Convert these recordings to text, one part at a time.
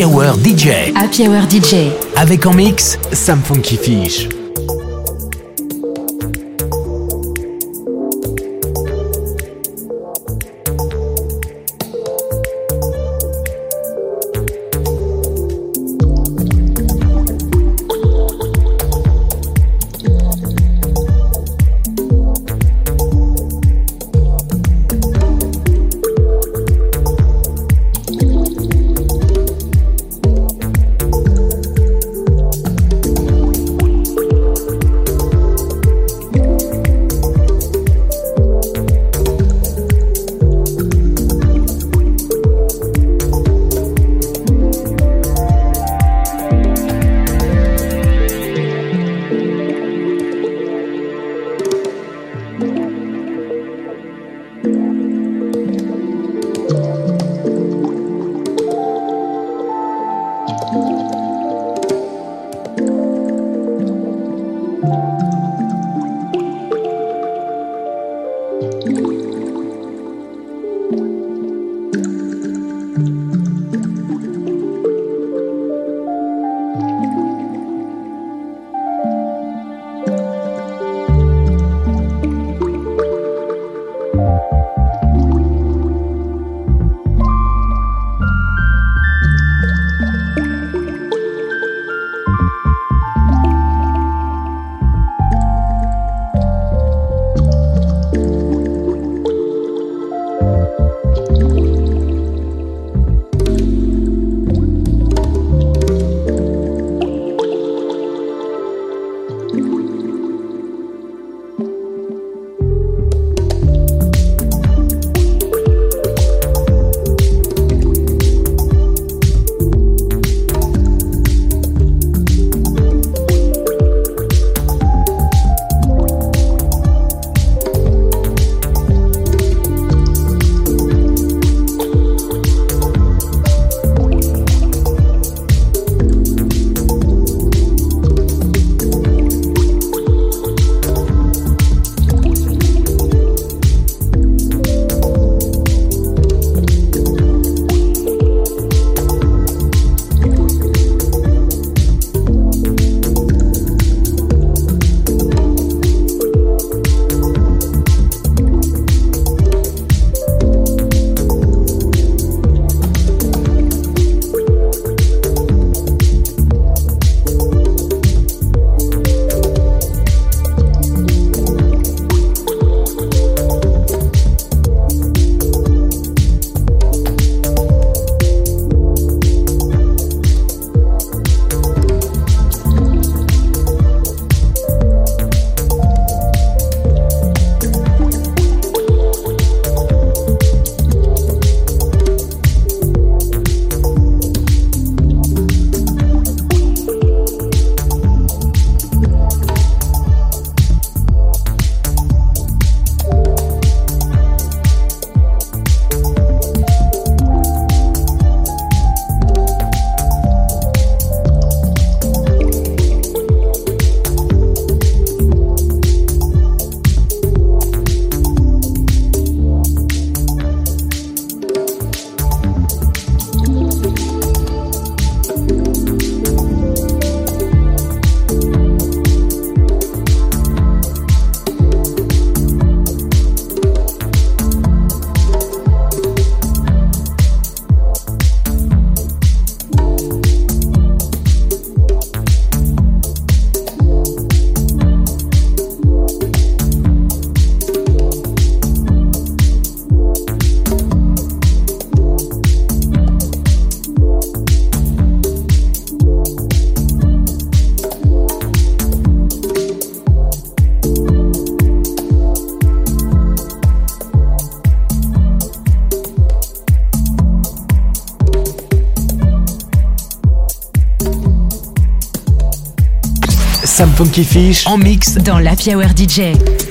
Happy Hour DJ. Happy Hour DJ. Avec en mix Sam Funky Fish. Funky Fish en mix dans la Hour DJ.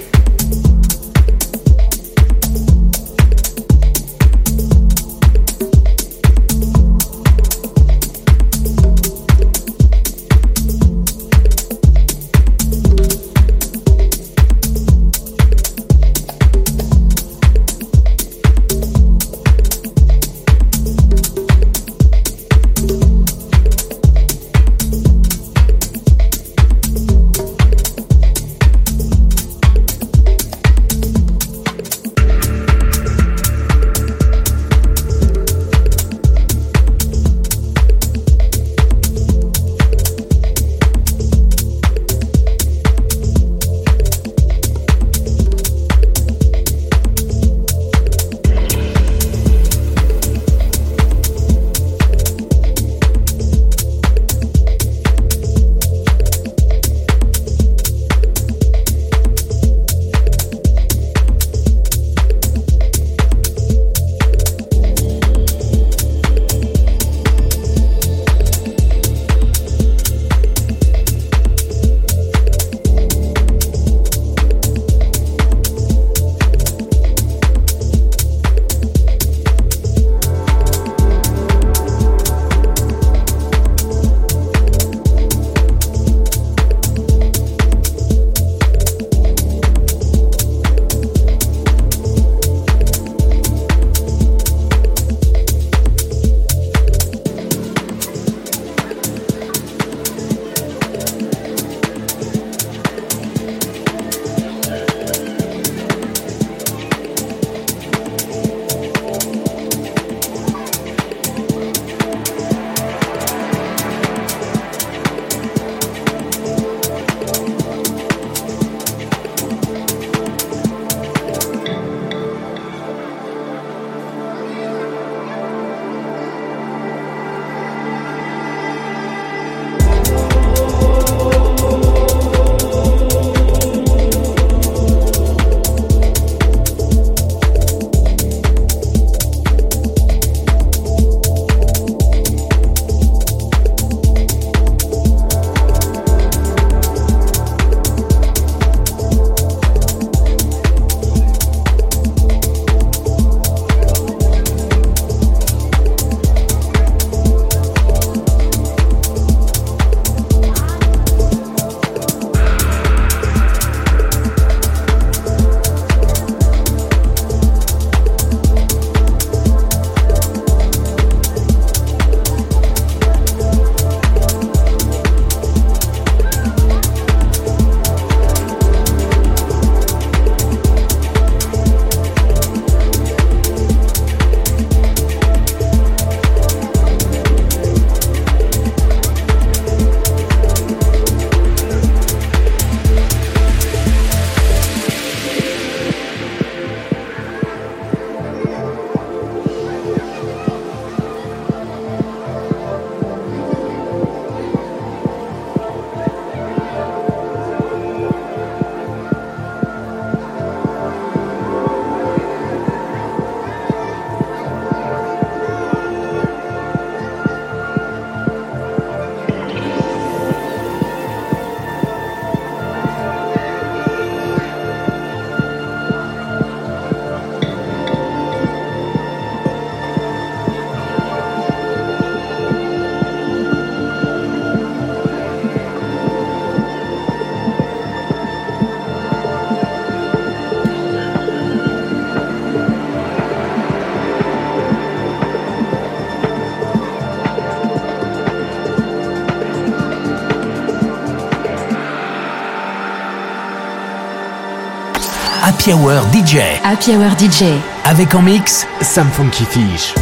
Happy Hour DJ. Happy Hour DJ. Avec en mix Sam Funky Fish.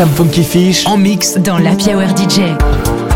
Sam Funky Fish en mix dans la Hour DJ.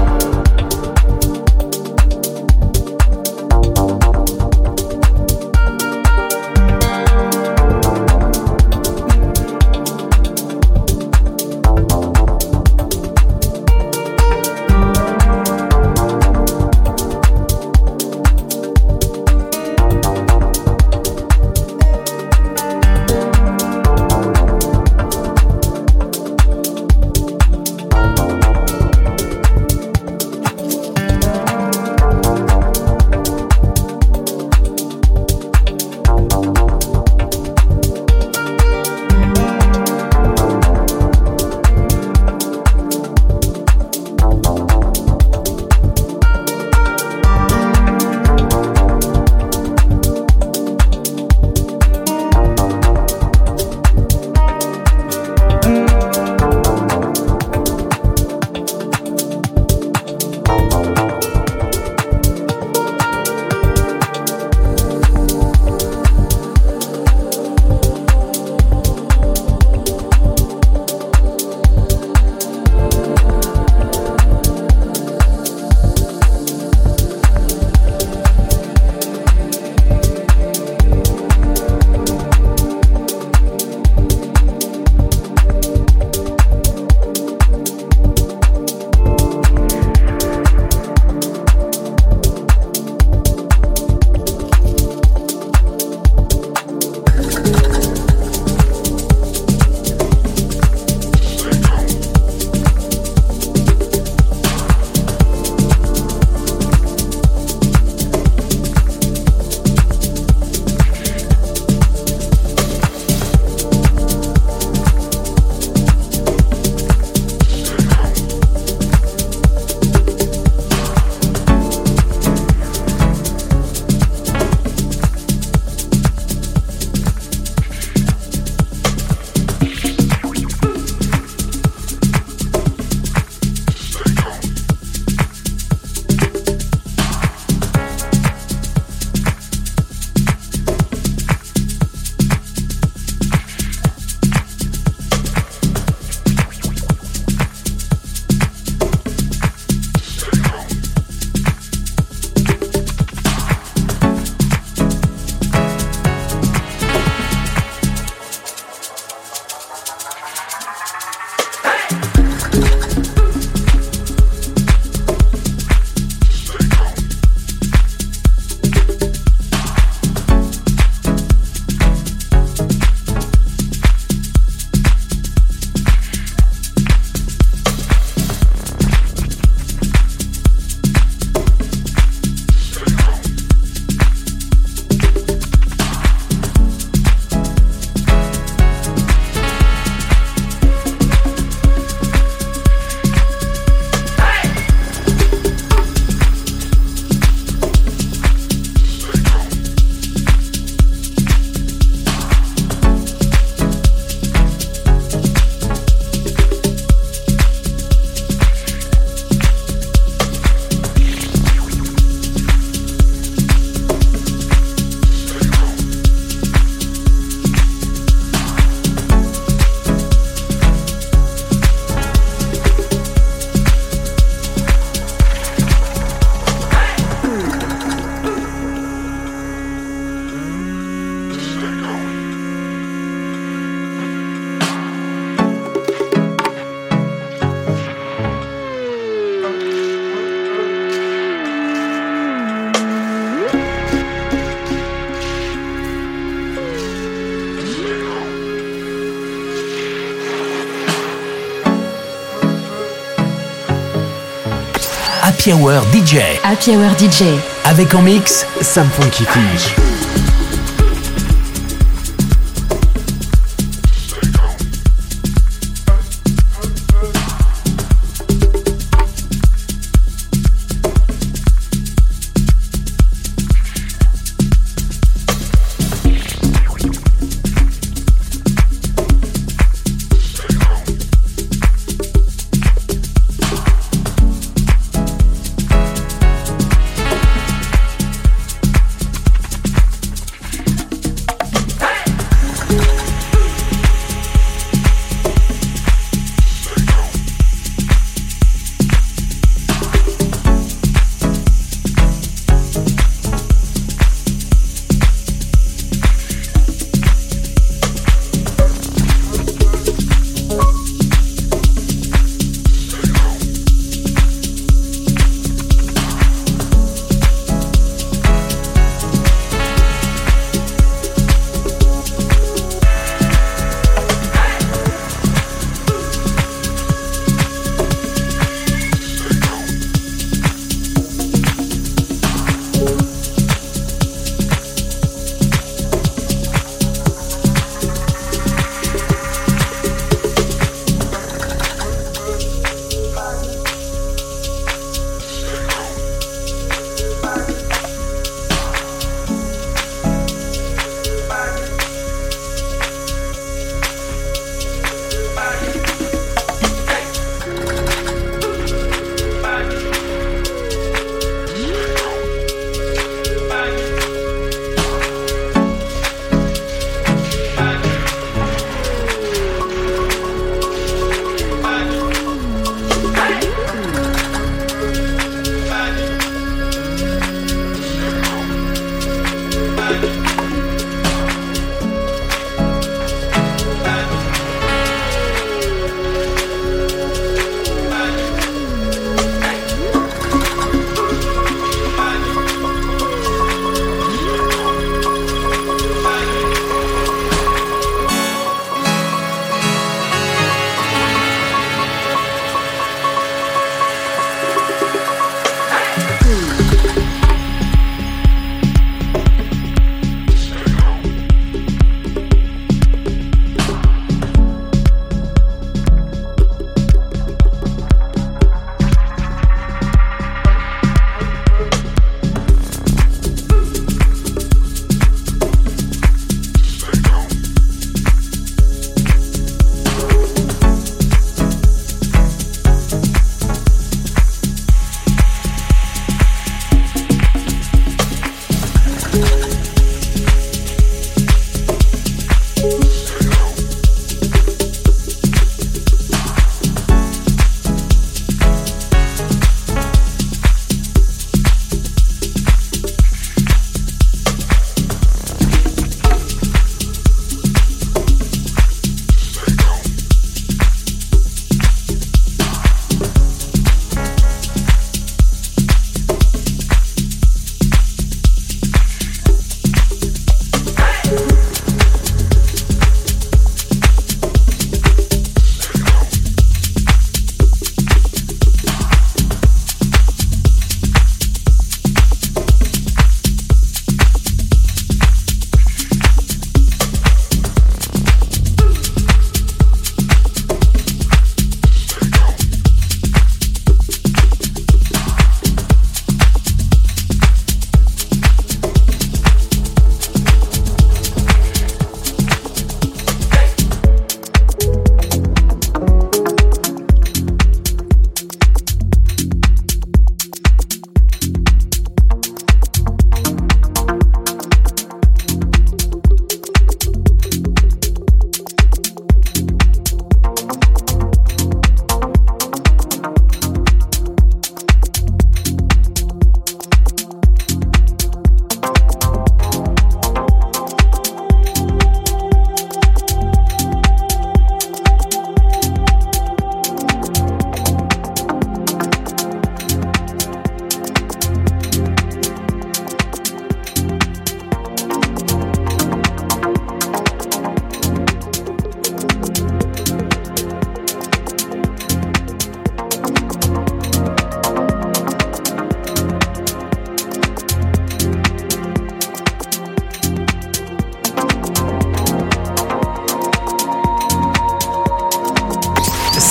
Happy Hour DJ. Happy Hour DJ. Avec en mix Sam Funky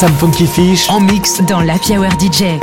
Sam Funky Fish en mix dans la Hour DJ.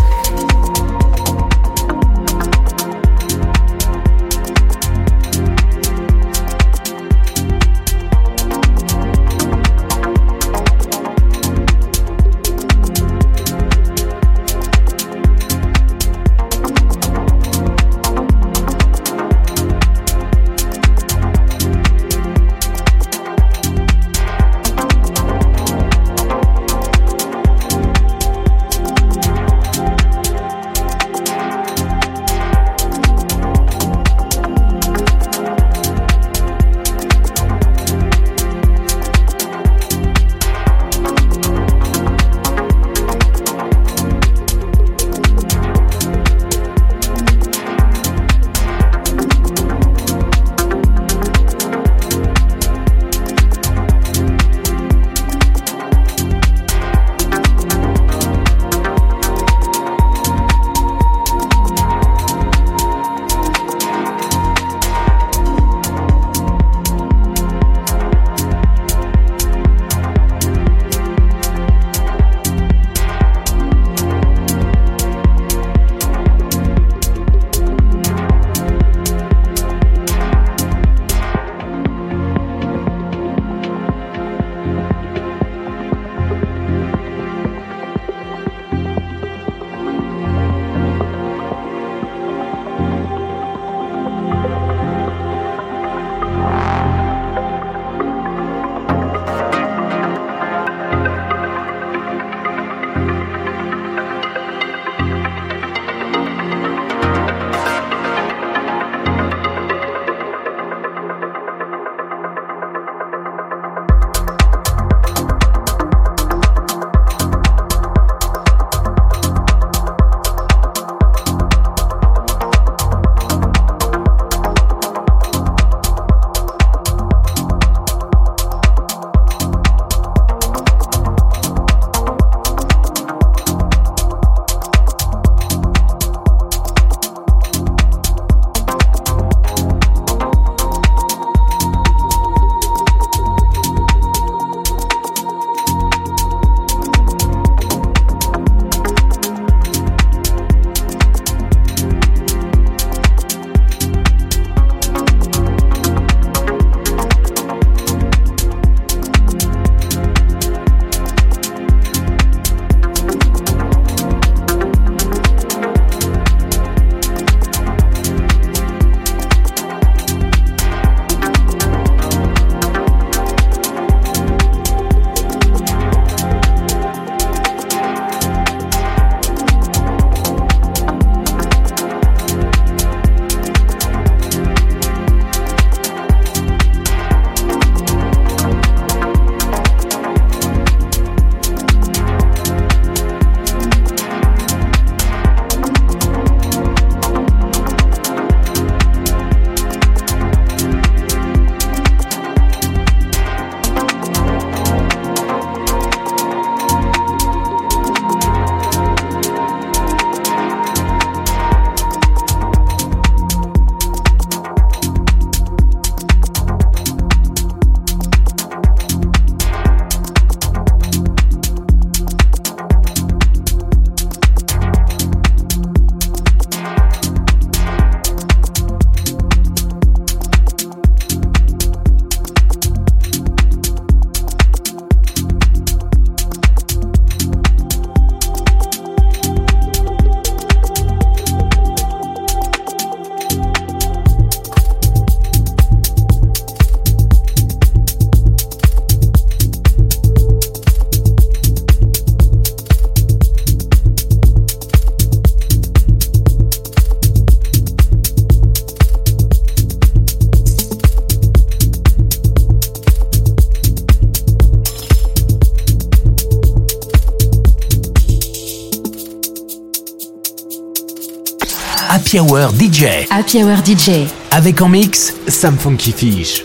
Happy Hour DJ. Happy Hour DJ. Avec en mix Sam Funky Fish.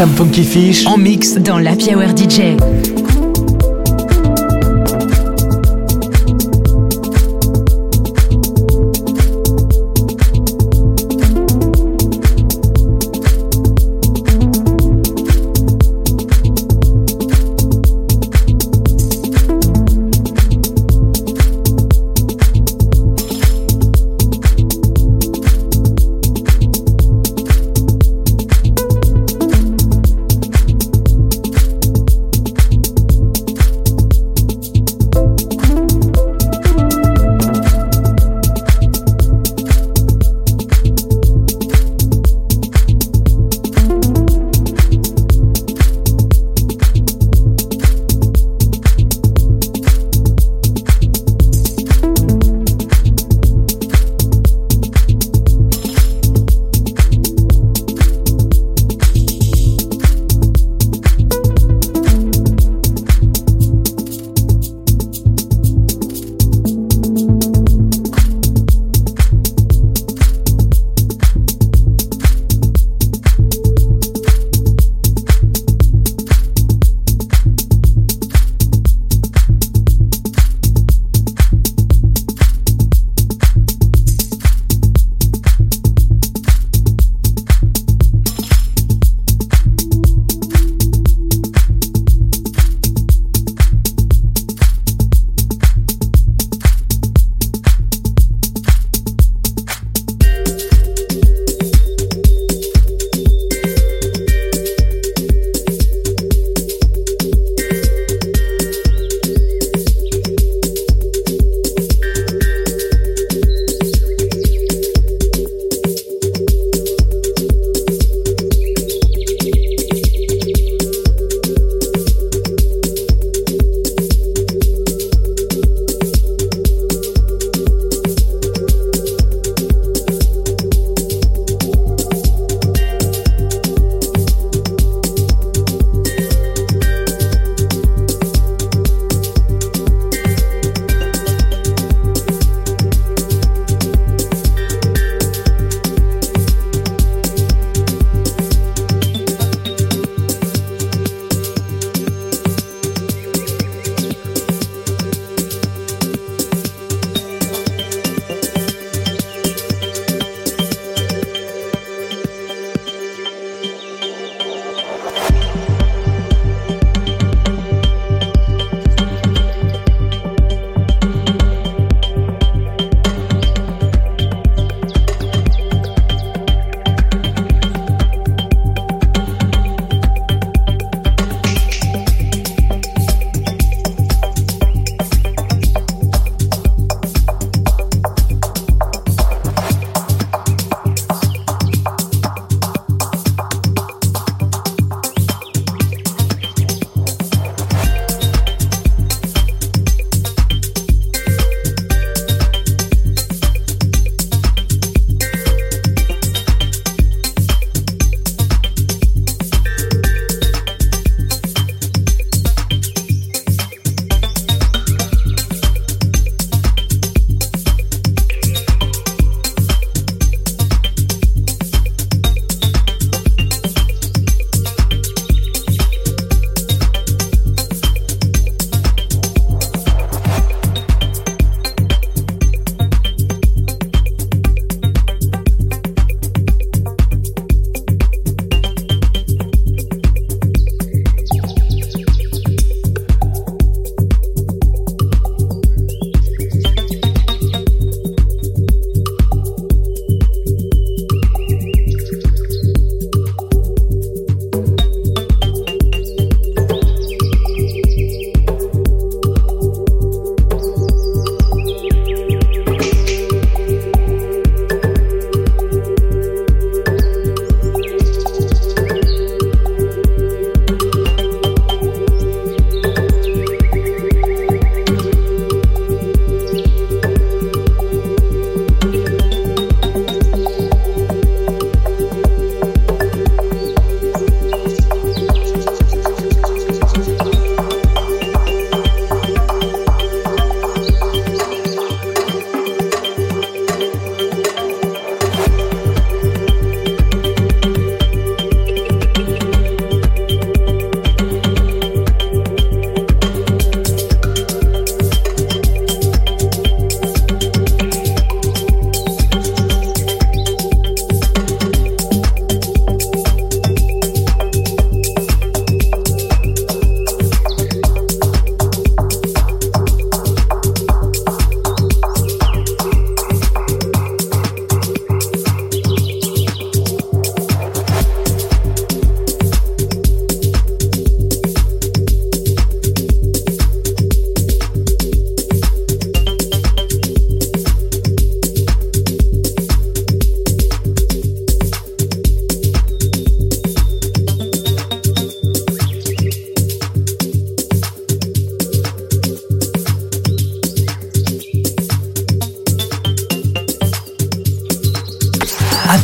Sam Funky Fish en mix dans la Hour DJ.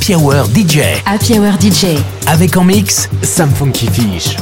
Happy Hour DJ. Happy Hour DJ. Avec en mix Sam Funky Fish.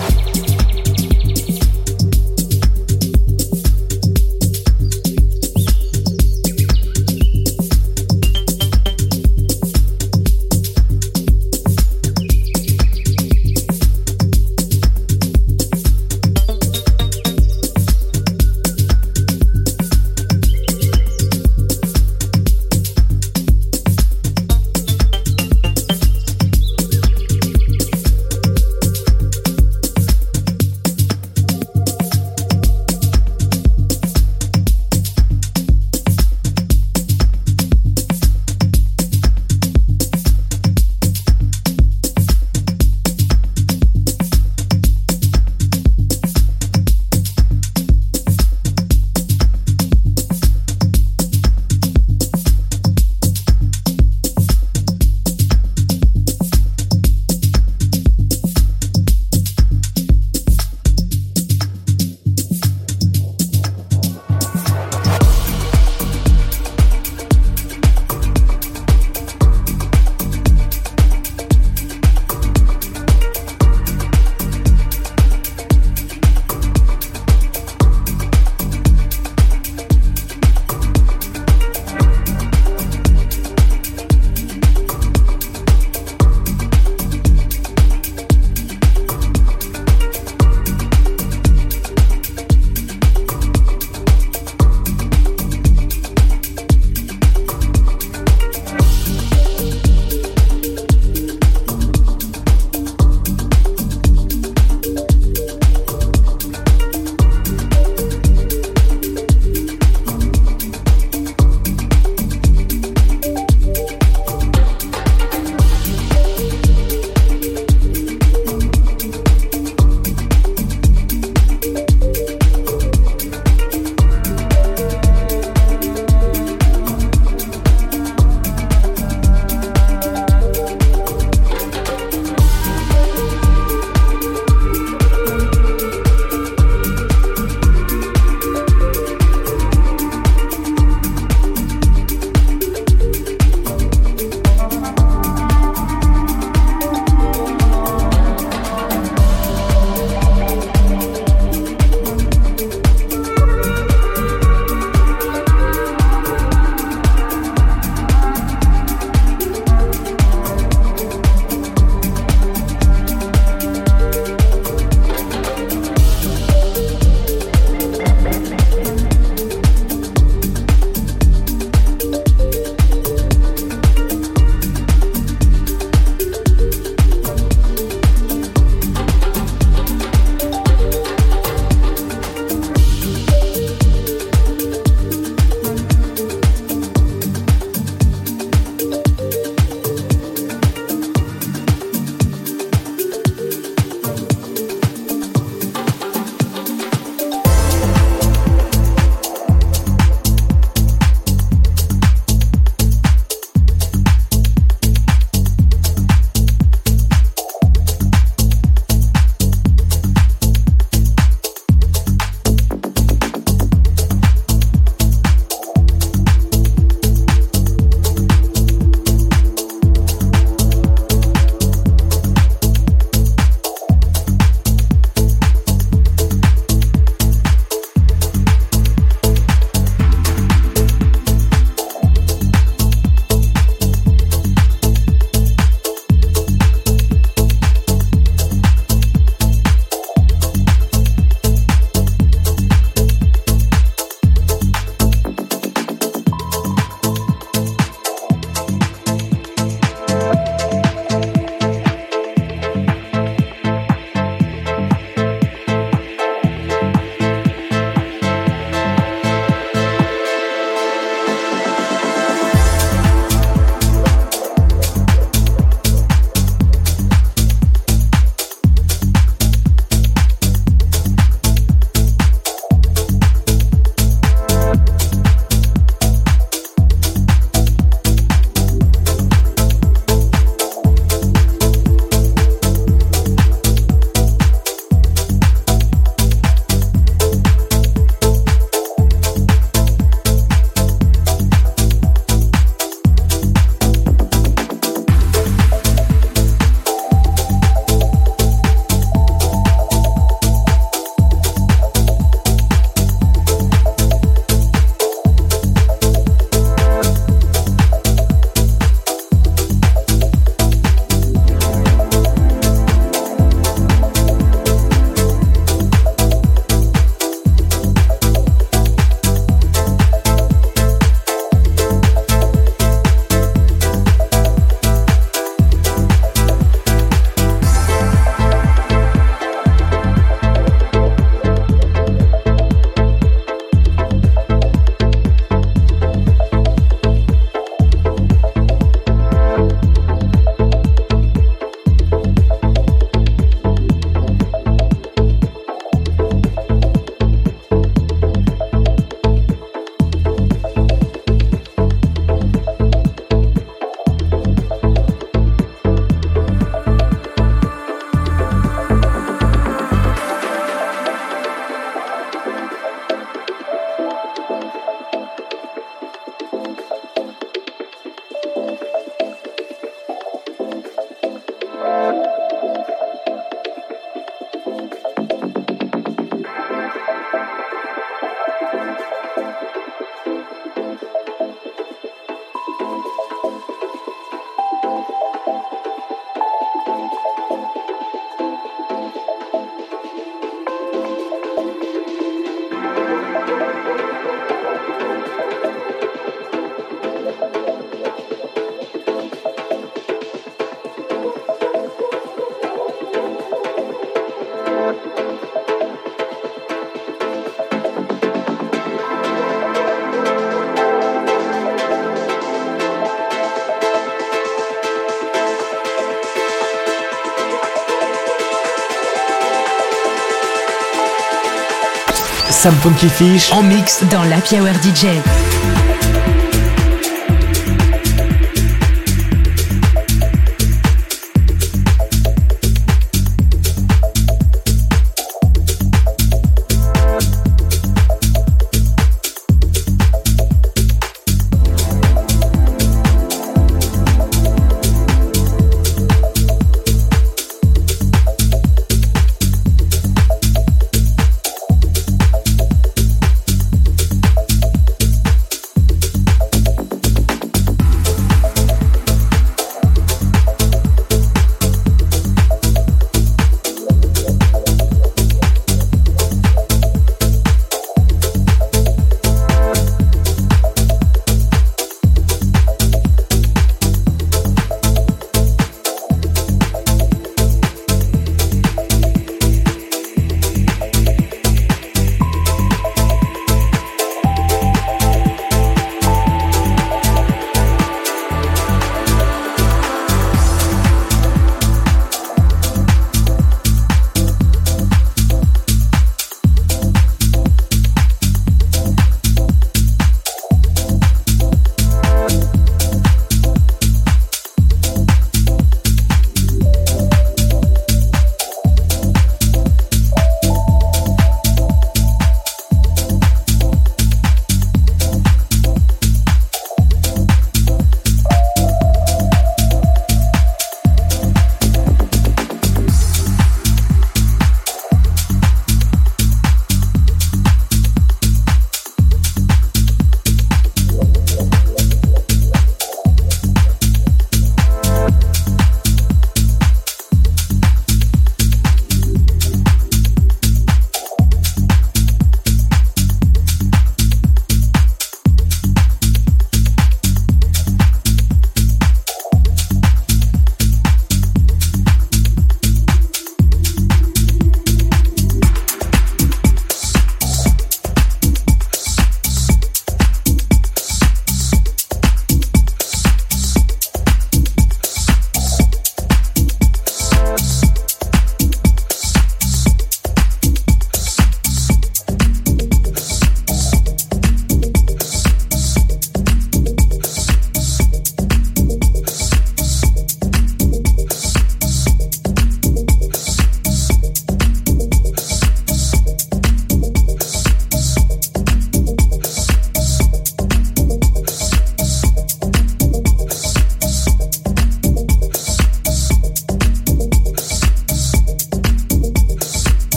Sam Funky Fish en mix dans la Hour DJ.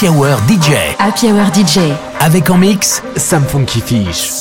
Happy Hour DJ. Happy Hour DJ. Avec en mix Sam Funky Fish.